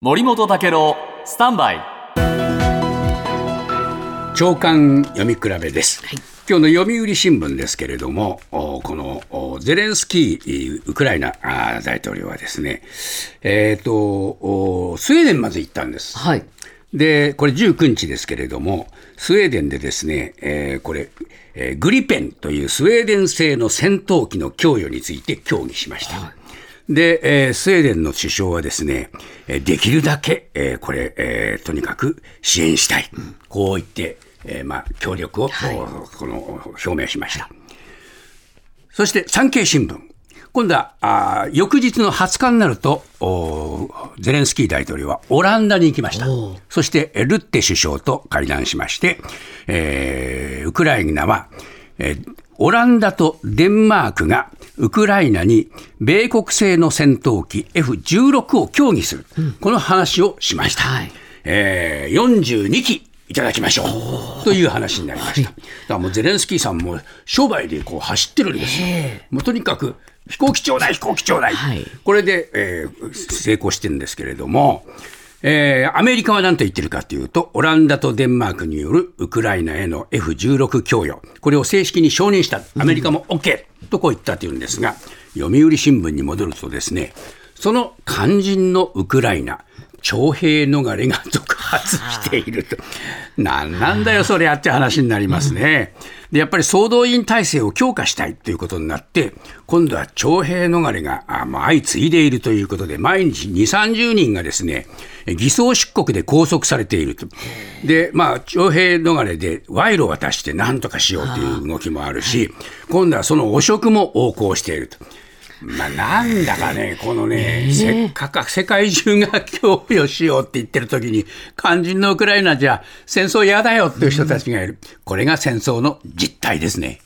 森本武郎スタンバイ。長官読み比べです、今日の読売新聞ですけれどもおこのおゼレンスキーウクライナ大統領はですねえっ、とおスウェーデンまで行ったんです。はい。で、これ19日ですけれども、スウェーデンでですね、えーこれ、えーグリペンというスウェーデン製の戦闘機の供与について協議しました。で、えースウェーデンの首相はですね、えーできるだけ、えーこれ、えーとにかく支援したい。こう言って、えーまあ、協力を、この表明しました。そして産経新聞。今度はあー翌日の20日になるとおーゼレンスキー大統領はオランダに行きました。そしてえルッテ首相と会談しまして、えーウクライナは、えーオランダとデンマークがウクライナに米国製の戦闘機 F16 を協議する、この話をしました。はい。えー42機いただきましょう。という話になりました。だからもうゼレンスキーさんも商売でこう走ってるんですよ。もうとにかく飛行機ちょうだい飛行機ちょうだい、はい。これで、えー成功してるんですけれども、えーアメリカは何と言ってるかというと、オランダとデンマークによるウクライナへの F16 供与、これを正式に承認した、アメリカも OK とこう言ったというんですが、読売新聞に戻るとですね、その肝心のウクライナ、徴兵逃れが続発していると。なんなんだよ、それあって話になりますね。で、やっぱり総動員体制を強化したいということになって、今度は徴兵逃れが相次いでいるということで、毎日2、30人がですね、偽装出国で拘束されていると。で、まあ、徴兵逃れで賄賂を渡して何とかしようという動きもあるし、今度はその汚職も横行していると。まあ、なんだかね、このね、せっかく世界中が供与しようって言ってる時に、肝心のウクライナじゃ戦争嫌だよっていう人たちがいる。これが戦争の実態ですね。